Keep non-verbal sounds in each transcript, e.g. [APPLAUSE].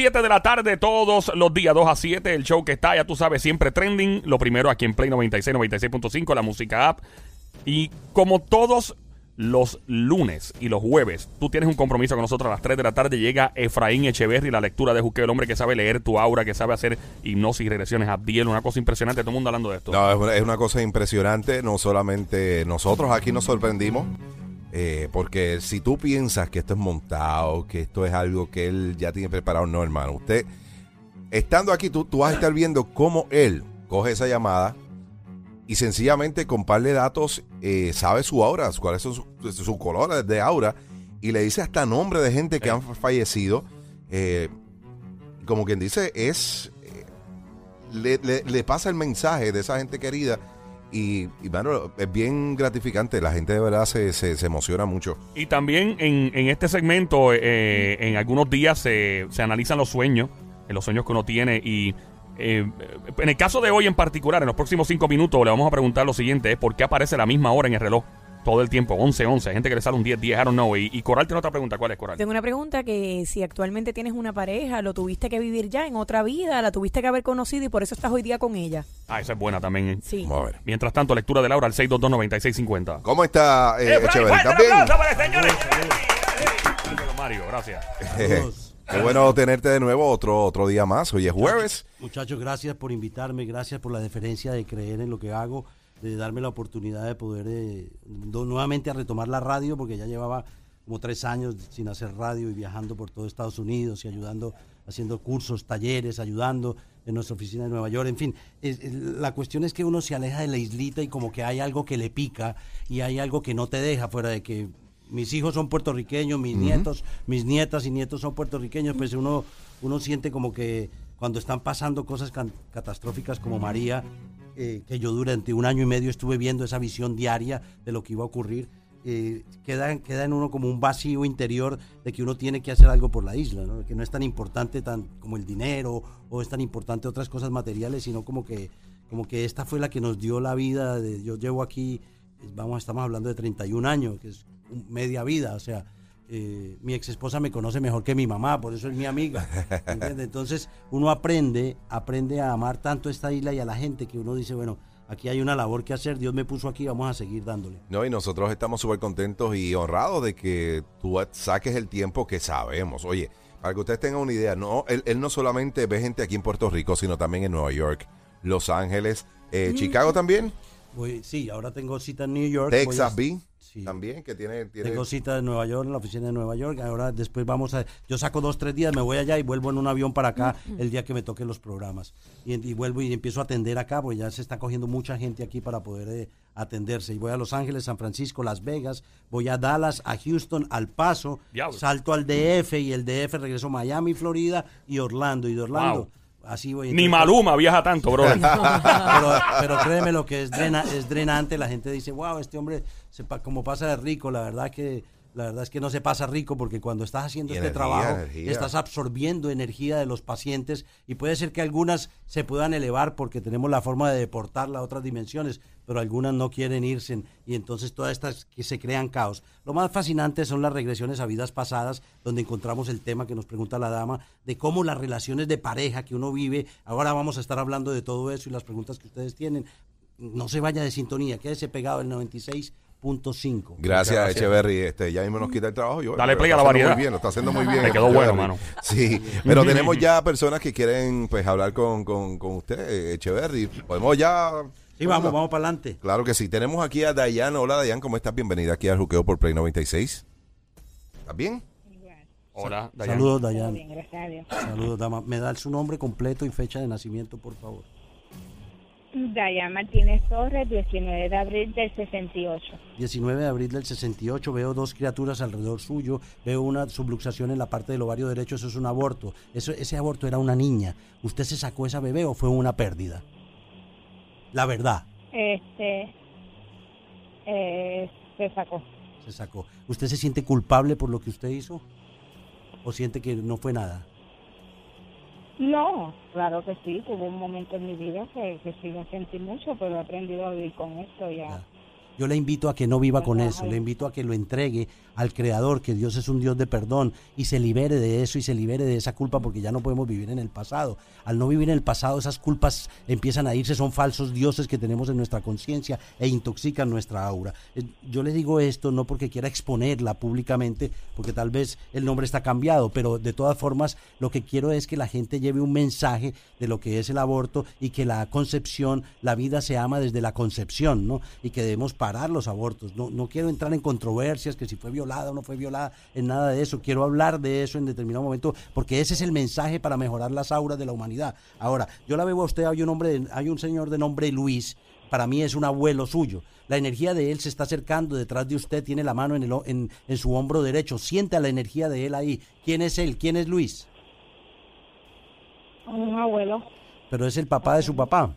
a 7 de la tarde todos los días, 2 a 7, el show que está, ya tú sabes, siempre trending. Lo primero aquí en Play 96, 96.5, la música app. Y como todos los lunes y los jueves, tú tienes un compromiso con nosotros a las 3 de la tarde. Llega Efraín Echeverry, la lectura de Juqueo, el hombre que sabe leer tu aura, que sabe hacer hipnosis regresiones Abdiel, una cosa impresionante. Todo el mundo hablando de esto. No, es una cosa impresionante. No solamente nosotros aquí nos sorprendimos, eh, porque si tú piensas que esto es montado, que esto es algo que él ya tiene preparado, no, hermano. Usted, estando aquí, tú, tú vas a estar viendo cómo él coge esa llamada y sencillamente con par de datos eh, sabe su aura, cuáles son sus su colores de aura y le dice hasta nombre de gente que han fallecido. Eh, como quien dice, es eh, le, le- le pasa el mensaje de esa gente querida y, y, mano, es bien gratificante. La gente de verdad se, se, emociona mucho. Y también en, en este segmento, eh, en algunos días se, se analizan los sueños, eh, los sueños que uno tiene. Y eh, en el caso de hoy en particular, en los próximos cinco minutos, le vamos a preguntar lo siguiente: es ¿por qué aparece la misma hora en el reloj? Todo el tiempo, 11, 11. Hay gente que le sale un 10, 10, I don't know. Y, y Coral tiene otra pregunta. ¿Cuál es, Coral? Tengo una pregunta que si actualmente tienes una pareja, lo tuviste que vivir ya en otra vida, la tuviste que haber conocido y por eso estás hoy día con ella. Ah, esa es buena también. eh. Sí. Vamos a ver. Mientras tanto, lectura de Laura al 622-9650. ¿Cómo está eh, Efraín, Echeverry? fuerte el ¿Estás bien? aplauso para el señor. Gracias, Mario, gracias. [LAUGHS] Qué bueno tenerte de nuevo otro, otro día más. Hoy es jueves. Muchachos, gracias por invitarme, gracias por la deferencia de creer en lo que hago, de darme la oportunidad de poder eh, nuevamente a retomar la radio, porque ya llevaba como tres años sin hacer radio y viajando por todo Estados Unidos y ayudando, haciendo cursos, talleres, ayudando en nuestra oficina de Nueva York. En fin, es- es- la cuestión es que uno se aleja de la islita y como que hay algo que le pica y hay algo que no te deja fuera de que mis hijos son puertorriqueños, mis nietos, mis nietas y nietos son puertorriqueños, pues uno, uno siente como que cuando están pasando cosas catastróficas como María, eh, que yo durante un año y medio estuve viendo esa visión diaria de lo que iba a ocurrir, eh, queda, queda en uno como un vacío interior de que uno tiene que hacer algo por la isla, ¿no? que no es tan importante tan, como el dinero o es tan importante otras cosas materiales, sino como que, como que esta fue la que nos dio la vida. De, yo llevo aquí, vamos, estamos hablando de 31 años, que es media vida, o sea, eh, mi ex esposa me conoce mejor que mi mamá, por eso es mi amiga. Entonces uno aprende, aprende a amar tanto esta isla y a la gente que uno dice, bueno, aquí hay una labor que hacer, Dios me puso aquí, vamos a seguir dándole. No, y nosotros estamos súper contentos y honrados de que tú saques el tiempo que sabemos. Oye, para que ustedes tengan una idea, no, él, él no solamente ve gente aquí en Puerto Rico, sino también en Nueva York, Los Ángeles, eh, Chicago también, Voy, sí, ahora tengo cita en New York. Texas B sí. también, que tiene... tiene Tengo cita en Nueva York, en la oficina de Nueva York. Ahora después vamos a... Yo saco dos, tres días, me voy allá y vuelvo en un avión para acá el día que me toquen los programas. Y, y vuelvo y empiezo a atender acá, porque ya se está cogiendo mucha gente aquí para poder eh, atenderse. Y voy a Los Ángeles, San Francisco, Las Vegas, voy a Dallas, a Houston, al Paso, Diablo. salto al DF y el DF regreso a Miami, Florida y Orlando. Y de Orlando, Wow. Así voy. Ni Maluma viaja tanto, bro. [LAUGHS] pero, pero créeme lo que es, drena, es drenante, la gente dice, wow, este hombre, se como pasa de rico, la verdad que la verdad es que no se pasa rico porque cuando estás haciendo Y este energía, trabajo energía. estás absorbiendo energía de los pacientes y puede ser que algunas se puedan elevar porque tenemos la forma de deportarla a otras dimensiones, pero algunas no quieren irse y entonces todas estas que se crean caos. Lo más fascinante son las regresiones a vidas pasadas donde encontramos el tema que nos pregunta la dama de cómo las relaciones de pareja que uno vive, ahora vamos a estar hablando de todo eso y las preguntas que ustedes tienen. No se vaya de sintonía, quédese pegado el 96.5. Gracias, Echeverry. Este, ya mismo nos quita el trabajo. Yo, Dale play a la variedad. Muy bien, lo está haciendo muy bien. Me [LAUGHS] quedó Echeverry. bueno, mano. [LAUGHS] Sí, pero [LAUGHS] tenemos ya personas que quieren pues hablar con, con, con usted, Echeverry. Podemos ya... Sí, vamos, vamos para adelante. Claro que sí. Tenemos aquí a Dayan. Hola, Dayan, ¿cómo estás? Bienvenida aquí al Juqueo por Play 96. ¿Estás bien? Hola, Dayan. Saludos, Dayan. Bien, gracias a Dios. Saludos, dama. ¿Me da su nombre completo y fecha de nacimiento, por favor? Dayan Martínez Torres, 19 de abril del 68. 19 de abril del 68, veo dos criaturas alrededor suyo, veo una subluxación en la parte del ovario derecho, eso es un aborto. Eso, ese aborto era una niña. ¿Usted se sacó esa bebé o fue una pérdida? La verdad, Este, eh, se sacó. se sacó. ¿Usted se siente culpable por lo que usted hizo? ¿O siente que no fue nada? No, claro que sí, hubo un momento en mi vida que, sí lo sentí mucho, pero he aprendido a vivir con esto. Ya. Yo le invito a que no viva con eso, le invito a que lo entregue al Creador, que Dios es un Dios de perdón y se libere de eso y se libere de esa culpa porque ya no podemos vivir en el pasado. Al no vivir en el pasado, esas culpas empiezan a irse, son falsos dioses que tenemos en nuestra conciencia e intoxican nuestra aura. Eh, Yo le digo esto no porque quiera exponerla públicamente, porque tal vez el nombre está cambiado, pero de todas formas lo que quiero es que la gente lleve un mensaje de lo que es el aborto y que la concepción, la vida se ama desde la concepción, ¿no? Y que debemos parar los abortos. No, no quiero entrar en controversias, que si fue violada o no fue violada, en nada de eso. Quiero hablar de eso en determinado momento, porque ese es el mensaje para mejorar las auras de la humanidad. Ahora, yo la veo a usted, hay un hombre, hay un señor de nombre Luis, para mí es un abuelo suyo. La energía de él se está acercando detrás de usted, tiene la mano en, el, en, en su hombro derecho, siente la energía de él ahí. ¿Quién es él? ¿Quién es Luis? Un abuelo. Pero es el papá de su papá.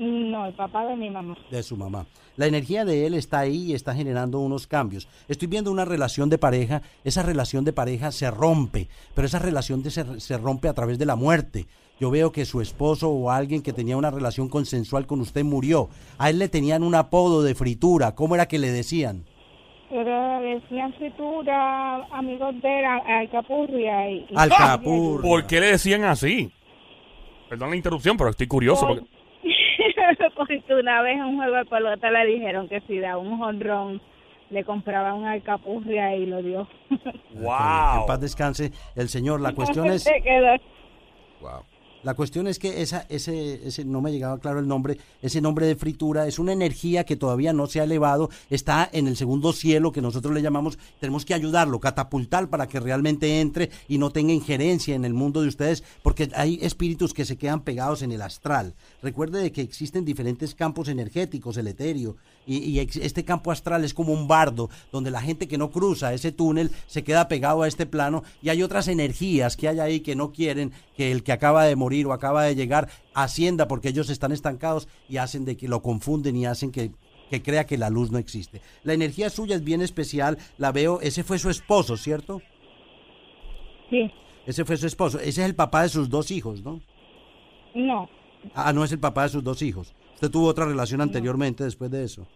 No, el papá de mi mamá. de su mamá. La energía de él está ahí y está generando unos cambios. Estoy viendo una relación de pareja, esa relación de pareja se rompe, pero esa relación de se, se rompe a través de la muerte. Yo veo que su esposo o alguien que tenía una relación consensual con usted murió. A él le tenían un apodo de fritura. ¿Cómo era que le decían? Pero decían fritura, amigos de la Alcapurria y... y- Alcapurria. [LAUGHS] ¿Por qué le decían así? Perdón la interrupción, pero estoy curioso. Por- Porque... [LAUGHS] Porque una vez en un juego de pelota le dijeron que si da un jonrón le compraba un alcapurria y lo dio. [LAUGHS] Que en ¡Wow! paz descanse el Señor. La [LAUGHS] cuestión es... Se quedó Wow. La cuestión es que esa, ese, ese, no me llegaba claro el nombre, ese nombre de fritura es una energía que todavía no se ha elevado, está en el segundo cielo que nosotros le llamamos, tenemos que ayudarlo, catapultar para que realmente entre y no tenga injerencia en el mundo de ustedes, porque hay espíritus que se quedan pegados en el astral. Recuerde de que existen diferentes campos energéticos, el etéreo, y, y este campo astral es como un bardo, donde la gente que no cruza ese túnel se queda pegado a este plano, y hay otras energías que hay ahí que no quieren que el que acaba de morir o acaba de llegar ascienda porque ellos están estancados y hacen de que lo confunden y hacen que que crea que la luz no existe. La energía suya es bien especial, la veo, ese fue su esposo, ¿cierto? Sí, Ese fue su esposo, ese es el papá de sus dos hijos, ¿no? no, Ah, no es el papá de sus dos hijos. Usted tuvo otra relación anteriormente después de eso.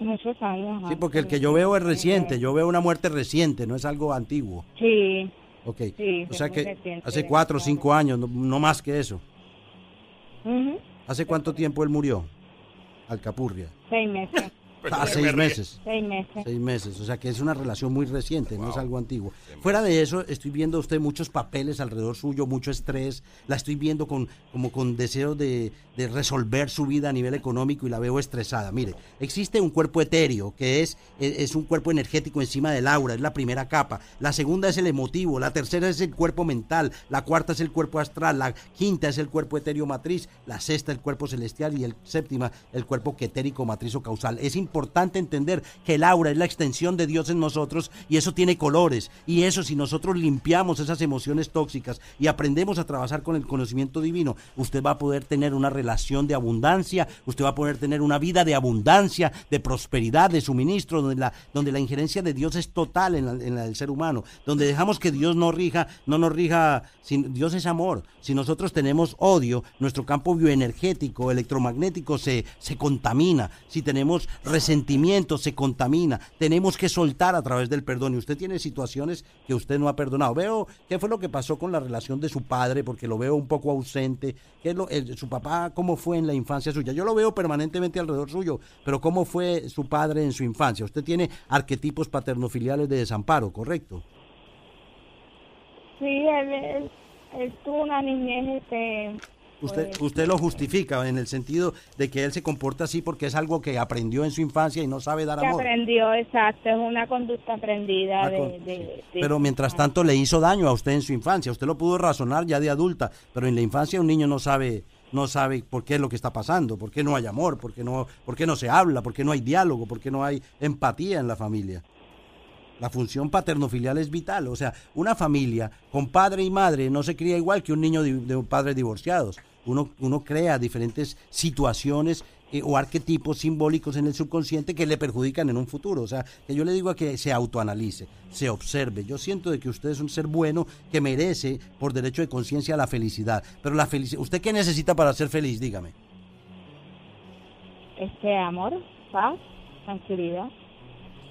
muchos años. Sí, porque el que yo veo es reciente, yo veo una muerte reciente, no es algo antiguo. Sí, Ok, Sí, o sea que reciente, hace cuatro o cinco años, no, no más que eso. ¿Hace cuánto tiempo él murió? Alcapurria. seis meses, Ah, seis meses. seis meses. Seis meses, o sea que es una relación muy reciente, no es algo antiguo. Fuera de eso, estoy viendo a usted muchos papeles alrededor suyo, mucho estrés, la estoy viendo con, como con deseo de, de resolver su vida a nivel económico y la veo estresada. Mire, existe un cuerpo etéreo, que es, es, es un cuerpo energético encima del aura, es la primera capa. La segunda es el emotivo, la tercera es el cuerpo mental, la cuarta es el cuerpo astral, la quinta es el cuerpo etéreo matriz, la sexta el cuerpo celestial y el séptima el cuerpo quetérico matriz o causal. Es importante entender que el aura es la extensión de Dios en nosotros y eso tiene colores. Y eso si nosotros limpiamos esas emociones tóxicas y aprendemos a trabajar con el conocimiento divino, usted va a poder tener una relación de abundancia, usted va a poder tener una vida de abundancia, de prosperidad, de suministro, donde la, donde la injerencia de Dios es total en la, en la del ser humano, donde dejamos que Dios no rija, no nos rija, Dios es amor. Si nosotros tenemos odio, nuestro campo bioenergético, electromagnético se, se contamina. Si tenemos resentimiento, se contamina. Tenemos que soltar a través del perdón. Y usted tiene situaciones que usted no ha perdonado. Veo qué fue lo que pasó con la relación de su padre, porque lo veo un poco ausente. ¿Qué es lo, su papá, cómo fue en la infancia suya? Yo lo veo permanentemente alrededor suyo, pero ¿cómo fue su padre en su infancia? Usted tiene arquetipos paternofiliales de desamparo, ¿correcto? Sí, él tuvo una niñez, este... Usted, pues, usted lo justifica en el sentido de que él se comporta así porque es algo que aprendió en su infancia y no sabe dar que amor. aprendió, exacto, es una conducta aprendida Ah, con- de- Pero mientras tanto le hizo daño a usted en su infancia. Usted lo pudo razonar ya de adulta, pero en la infancia un niño no sabe no sabe por qué es lo que está pasando, por qué no hay amor, por qué no, por qué no se habla, por qué no hay diálogo, por qué no hay empatía en la familia. La función paternofilial es vital. O sea, una familia con padre y madre no se cría igual que un niño de, padres divorciados. Uno, uno crea diferentes situaciones eh, o arquetipos simbólicos en el subconsciente que le perjudican en un futuro. O sea, que yo le digo a que se autoanalice, se observe. Yo siento de que usted es un ser bueno que merece por derecho de conciencia la felicidad. Pero la felicidad, ¿usted qué necesita para ser feliz? Dígame. este amor, paz, tranquilidad,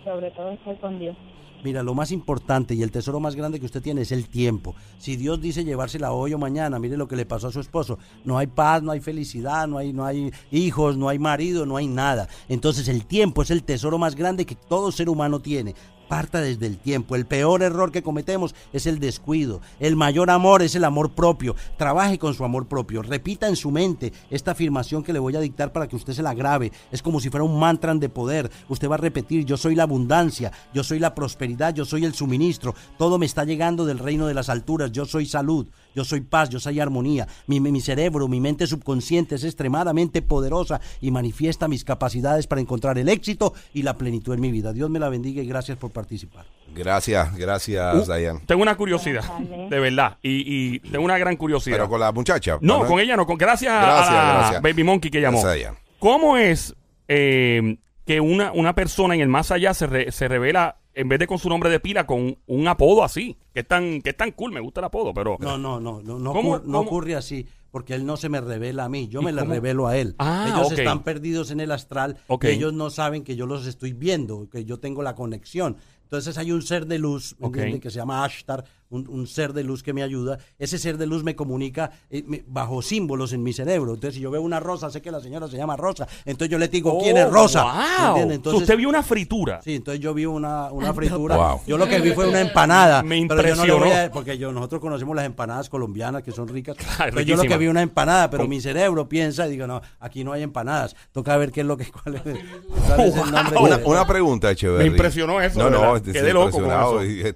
sobre todo estar con Dios. Mira, lo más importante y el tesoro más grande que usted tiene es el tiempo. Si Dios dice llevársela hoy o mañana, mire lo que le pasó a su esposo. No hay paz, no hay felicidad, no hay, no hay hijos, no hay marido, no hay nada. Entonces el tiempo es el tesoro más grande que todo ser humano tiene. Parta desde el tiempo. El peor error que cometemos es el descuido. El mayor amor es el amor propio. Trabaje con su amor propio. Repita en su mente esta afirmación que le voy a dictar para que usted se la grabe. Es como si fuera un mantra de poder. Usted va a repetir, yo soy la abundancia, yo soy la prosperidad, yo soy el suministro. Todo me está llegando del reino de las alturas. Yo soy salud, yo soy paz, yo soy armonía. Mi, mi cerebro, mi mente subconsciente es extremadamente poderosa y manifiesta mis capacidades para encontrar el éxito y la plenitud en mi vida. Dios me la bendiga y gracias por participar. Gracias, gracias, Uh, Diane. Tengo una curiosidad, de verdad. Y, y tengo una gran curiosidad. Pero con la muchacha. no, ¿verdad? con ella no. Con, gracias, Gracias, a la gracias. Baby Monkey que llamó. Gracias, Diane. ¿Cómo es eh, que una, una persona en el más allá se, re- se revela, en vez de con su nombre de pila, con un apodo así? Que es tan, que es tan cool, me gusta el apodo, pero... No, no, no, no, no, ¿Cómo- ocur- no ocurre así, porque él no se me revela a mí, yo ¿Y me le revelo a él. Ah, ellos están perdidos en el astral, ellos no saben que yo los estoy viendo, que yo tengo la conexión. Entonces hay un ser de luz, que se llama Ashtar, un, un ser de luz que me ayuda. Ese ser de luz me comunica eh, me- bajo símbolos en mi cerebro. Entonces si yo veo una rosa, sé que la señora se llama Rosa. Entonces yo le digo, ¿quién es Oh, Rosa? Usted vio una fritura. Sí, entonces yo vi una, una fritura. Wow. Yo lo que vi fue una empanada. Me pero yo no le voy impresionó. a- porque yo, nosotros conocemos las empanadas colombianas que son ricas. Entonces yo lo que vi una empanada, pero Con- mi cerebro piensa y digo, no, aquí no hay empanadas. Toca ver qué es lo que cuál es, [LAUGHS] cuál es el nombre. Una, una pregunta, Echeverry. Me impresionó eso, No, de no, este, Quedé loco con eso.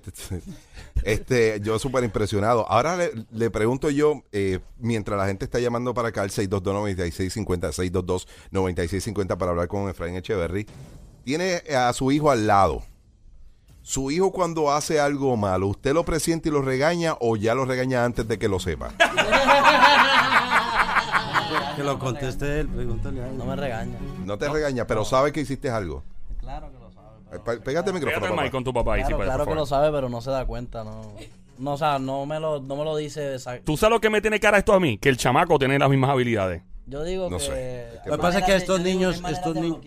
Este, yo súper impresionado. Ahora le, le pregunto yo, eh, mientras la gente está llamando para acá al 622-9650, 622-9650 para hablar con Efraín Echeverry, tiene a su hijo al lado. Su hijo cuando hace algo malo, ¿usted lo presiente y lo regaña o ya lo regaña antes de que lo sepa? Que lo conteste él, pregúntale a él. No me regaña. No te regaña, pero sabe que hiciste algo. Claro que pe- Pégate el micrófono. Pégate el papá. mic con tu papá ahí, si Claro, por que lo favor. sabe, pero no se da cuenta, no. No, o sea, no me lo, no me lo dice exacto. ¿Tú sabes lo que me tiene cara esto a mí? Que el chamaco tiene las mismas habilidades. Yo digo No que. sé. Lo que pasa es que estos niños- estos ni-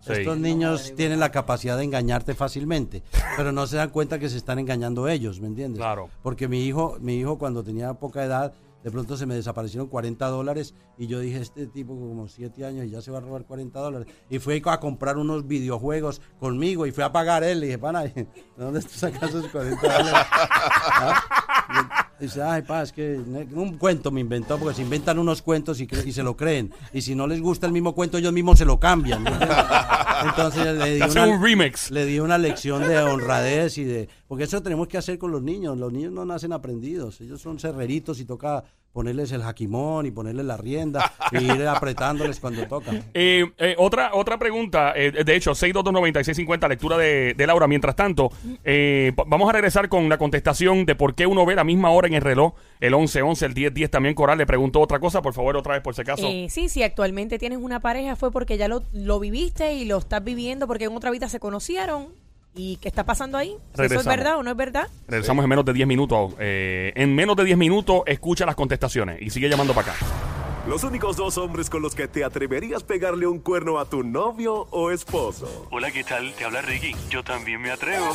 Sí. Estos niños tienen la capacidad de engañarte fácilmente, pero no se dan cuenta que se están engañando ellos, ¿me entiendes? Claro. Porque mi hijo, mi hijo cuando tenía poca edad, de pronto se me desaparecieron 40 dólares y yo dije, este tipo como 7 años y ya se va a robar 40 dólares. Y fui a comprar unos videojuegos conmigo y fui a pagar él. Le dije, pana, [LAUGHS] ¿de dónde tú sacas esos 40 dólares? [LAUGHS] ¿Ah? Y dice, ay, pa, es que un cuento me inventó, porque se inventan unos cuentos y, se lo creen. Y si no les gusta el mismo cuento, ellos mismos se lo cambian. [LAUGHS] Entonces le di, una, un remix. le di una lección de honradez y de... Porque eso tenemos que hacer con los niños. Los niños no nacen aprendidos. Ellos son cerreritos y toca ponerles el jaquimón y ponerles la rienda y ir [LAUGHS] apretándoles cuando toca. Eh, eh, otra, otra pregunta, eh, de hecho, 6229650, lectura de, de Laura. Mientras tanto, eh, vamos a regresar con la contestación de por qué uno ve la misma hora en el reloj, el 11-11, el 10-10 también. Coral le preguntó otra cosa, por favor, otra vez por si acaso. Eh, sí, si actualmente tienes una pareja fue porque ya lo, lo viviste y lo estás viviendo porque en otra vida se conocieron. ¿Y qué está pasando ahí? Si ¿Eso es verdad o no es verdad? Regresamos en menos de 10 minutos. Eh, en menos de 10 minutos, escucha las contestaciones y sigue llamando para acá. Los únicos dos hombres con los que te atreverías pegarle un cuerno a tu novio o esposo. Hola, ¿qué tal? Te habla Ricky. Yo también me atrevo.